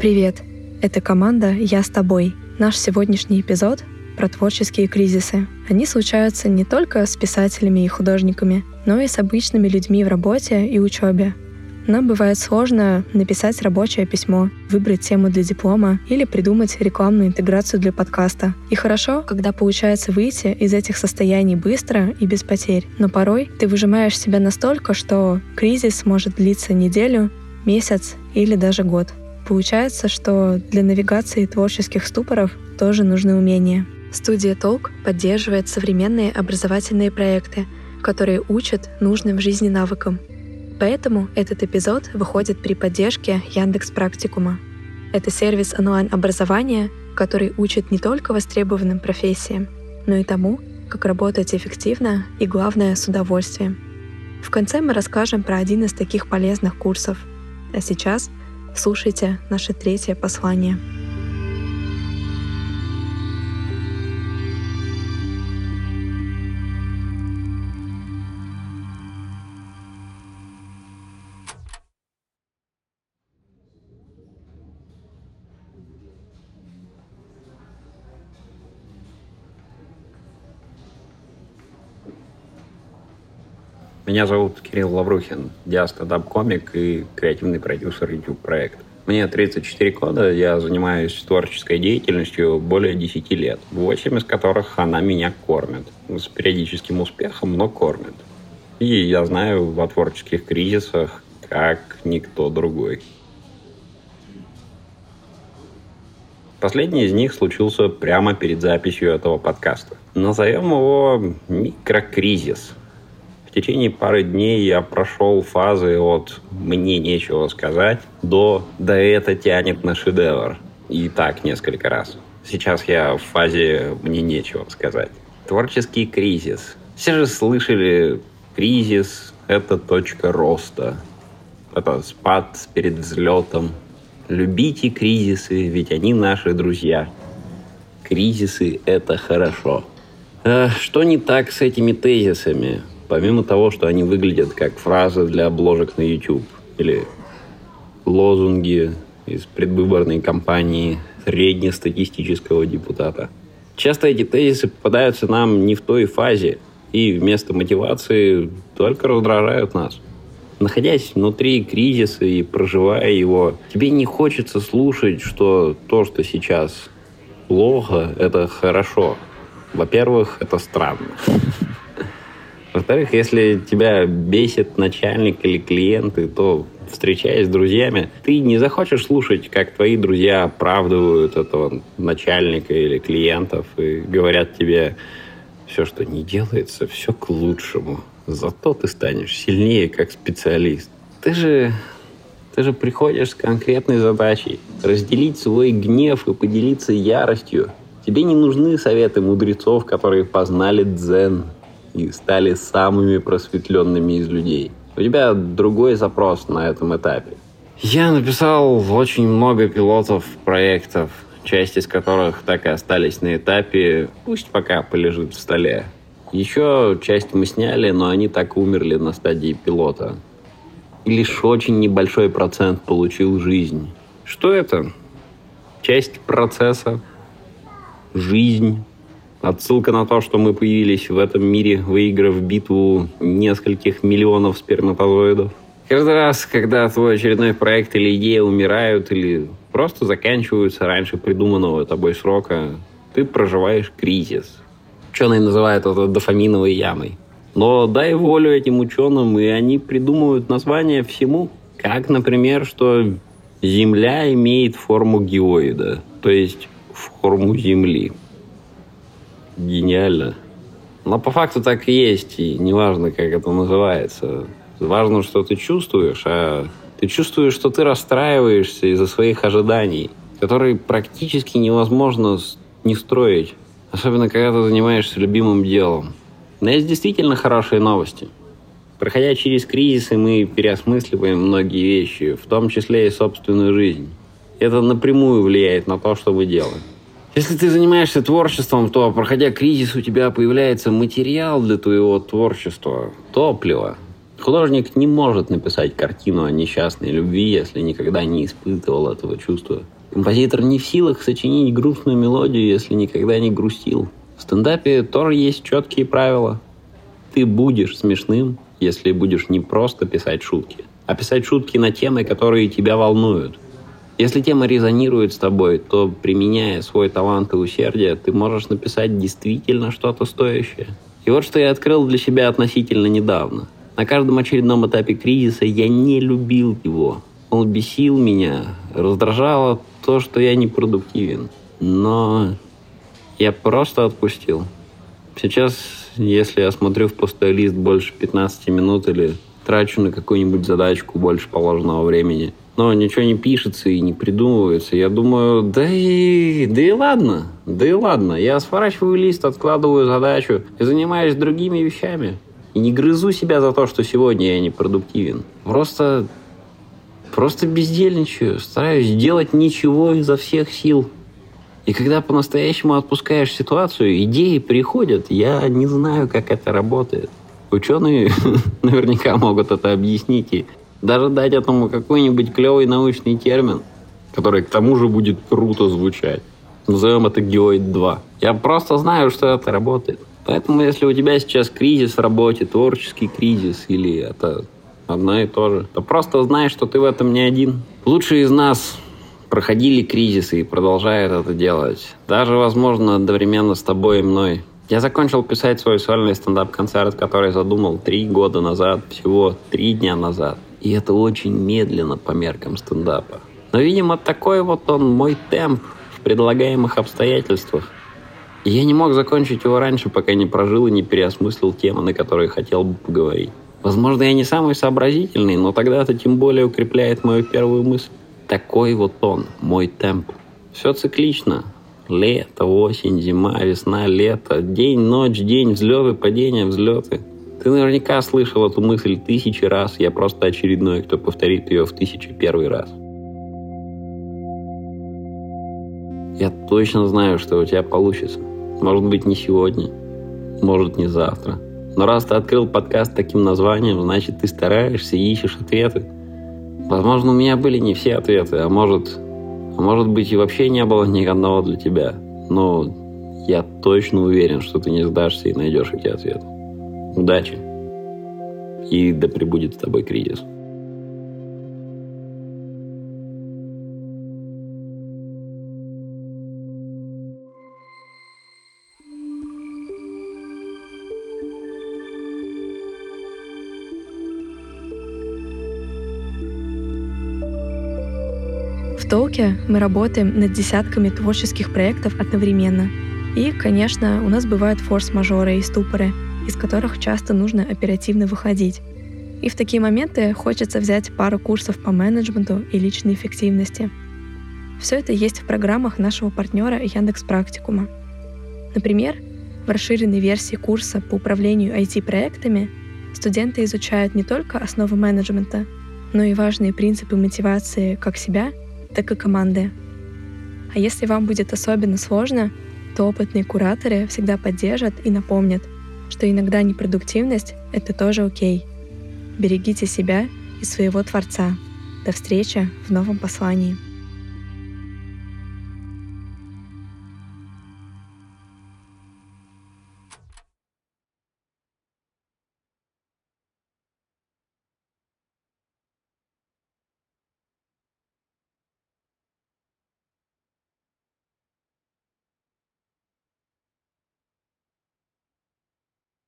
Привет! Это команда «Я с тобой». Наш сегодняшний эпизод про творческие кризисы. Они случаются не только с писателями и художниками, но и с обычными людьми в работе и учебе. Нам бывает сложно написать рабочее письмо, выбрать тему для диплома или придумать рекламную интеграцию для подкаста. И хорошо, когда получается выйти из этих состояний быстро и без потерь. Но порой ты выжимаешь себя настолько, что кризис может длиться неделю, месяц или даже год. Получается, что для навигации творческих ступоров тоже нужны умения. Студия Толк поддерживает современные образовательные проекты, которые учат нужным в жизни навыкам — Поэтому этот эпизод выходит при поддержке Яндекс Практикума. Это сервис онлайн-образования, который учит не только востребованным профессиям, но и тому, как работать эффективно и, главное, с удовольствием. В конце мы расскажем про один из таких полезных курсов. А сейчас слушайте наше третье послание. Меня зовут Кирилл Лаврухин, я стендап-комик и креативный продюсер YouTube-проекта. Мне 34 года, я занимаюсь творческой деятельностью более 10 лет, 8 из которых она меня кормит. С периодическим успехом, но кормит. И я знаю о творческих кризисах, как никто другой. Последний из них случился прямо перед записью этого подкаста. Назовем его микрокризис – в течение пары дней я прошел фазы от «мне нечего сказать» до «да это тянет на шедевр». И так несколько раз. Сейчас я в фазе «мне нечего сказать». Творческий кризис. Все же слышали кризис – это точка роста. Это спад перед взлетом. Любите кризисы, ведь они наши друзья. Кризисы – это хорошо. А что не так с этими тезисами? Помимо того, что они выглядят как фразы для обложек на YouTube или лозунги из предвыборной кампании среднестатистического депутата. Часто эти тезисы попадаются нам не в той фазе, и вместо мотивации только раздражают нас. Находясь внутри кризиса и проживая его, тебе не хочется слушать, что то, что сейчас плохо, это хорошо. Во-первых, это странно. Во-вторых, если тебя бесит начальник или клиенты, то встречаясь с друзьями, ты не захочешь слушать, как твои друзья оправдывают этого начальника или клиентов и говорят тебе, все, что не делается, все к лучшему. Зато ты станешь сильнее как специалист. Ты же, ты же приходишь с конкретной задачей разделить свой гнев и поделиться яростью. Тебе не нужны советы мудрецов, которые познали дзен, и стали самыми просветленными из людей. У тебя другой запрос на этом этапе. Я написал очень много пилотов проектов, часть из которых так и остались на этапе «пусть пока полежит в столе». Еще часть мы сняли, но они так умерли на стадии пилота. И лишь очень небольшой процент получил жизнь. Что это? Часть процесса, жизнь, Отсылка на то, что мы появились в этом мире, выиграв битву нескольких миллионов сперматозоидов. Каждый раз, когда твой очередной проект или идея умирают, или просто заканчиваются раньше придуманного тобой срока, ты проживаешь кризис. Ученые называют это дофаминовой ямой. Но дай волю этим ученым, и они придумывают название всему. Как, например, что Земля имеет форму геоида, то есть форму Земли гениально. Но по факту так и есть, и неважно, как это называется. Важно, что ты чувствуешь, а ты чувствуешь, что ты расстраиваешься из-за своих ожиданий, которые практически невозможно не строить. Особенно, когда ты занимаешься любимым делом. Но есть действительно хорошие новости. Проходя через кризисы, мы переосмысливаем многие вещи, в том числе и собственную жизнь. Это напрямую влияет на то, что мы делаем. Если ты занимаешься творчеством, то, проходя кризис, у тебя появляется материал для твоего творчества, топливо. Художник не может написать картину о несчастной любви, если никогда не испытывал этого чувства. Композитор не в силах сочинить грустную мелодию, если никогда не грустил. В стендапе тоже есть четкие правила. Ты будешь смешным, если будешь не просто писать шутки, а писать шутки на темы, которые тебя волнуют. Если тема резонирует с тобой, то, применяя свой талант и усердие, ты можешь написать действительно что-то стоящее. И вот что я открыл для себя относительно недавно – на каждом очередном этапе кризиса я не любил его. Он бесил меня, раздражало то, что я непродуктивен. Но я просто отпустил. Сейчас, если я смотрю в пустой лист больше 15 минут или трачу на какую-нибудь задачку больше положенного времени, но ничего не пишется и не придумывается, я думаю, да и, да и ладно, да и ладно. Я сворачиваю лист, откладываю задачу и занимаюсь другими вещами. И не грызу себя за то, что сегодня я не продуктивен. Просто, просто бездельничаю. Стараюсь делать ничего изо всех сил. И когда по-настоящему отпускаешь ситуацию, идеи приходят. Я не знаю, как это работает. Ученые наверняка могут это объяснить и даже дать этому какой-нибудь клевый научный термин, который к тому же будет круто звучать. Назовем это геоид 2. Я просто знаю, что это работает. Поэтому, если у тебя сейчас кризис в работе, творческий кризис, или это одно и то же, то просто знай, что ты в этом не один. Лучшие из нас проходили кризисы и продолжают это делать. Даже, возможно, одновременно с тобой и мной. Я закончил писать свой сольный стендап-концерт, который задумал три года назад, всего три дня назад. И это очень медленно по меркам стендапа. Но, видимо, такой вот он мой темп в предлагаемых обстоятельствах. И я не мог закончить его раньше, пока не прожил и не переосмыслил темы, на которые хотел бы поговорить. Возможно, я не самый сообразительный, но тогда это тем более укрепляет мою первую мысль. Такой вот он, мой темп. Все циклично. Лето, осень, зима, весна, лето. День, ночь, день, взлеты, падения, взлеты. Ты наверняка слышал эту мысль тысячи раз. Я просто очередной, кто повторит ее в тысячу первый раз. Я точно знаю, что у тебя получится. Может быть, не сегодня, может, не завтра. Но раз ты открыл подкаст таким названием, значит, ты стараешься и ищешь ответы. Возможно, у меня были не все ответы, а может, а может быть, и вообще не было ни одного для тебя. Но я точно уверен, что ты не сдашься и найдешь эти ответы. Удачи. И да пребудет с тобой кризис. Толке мы работаем над десятками творческих проектов одновременно. И, конечно, у нас бывают форс-мажоры и ступоры, из которых часто нужно оперативно выходить. И в такие моменты хочется взять пару курсов по менеджменту и личной эффективности. Все это есть в программах нашего партнера Яндекс Практикума. Например, в расширенной версии курса по управлению IT-проектами студенты изучают не только основы менеджмента, но и важные принципы мотивации как себя, так и команды. А если вам будет особенно сложно, то опытные кураторы всегда поддержат и напомнят, что иногда непродуктивность — это тоже окей. Берегите себя и своего Творца. До встречи в новом послании.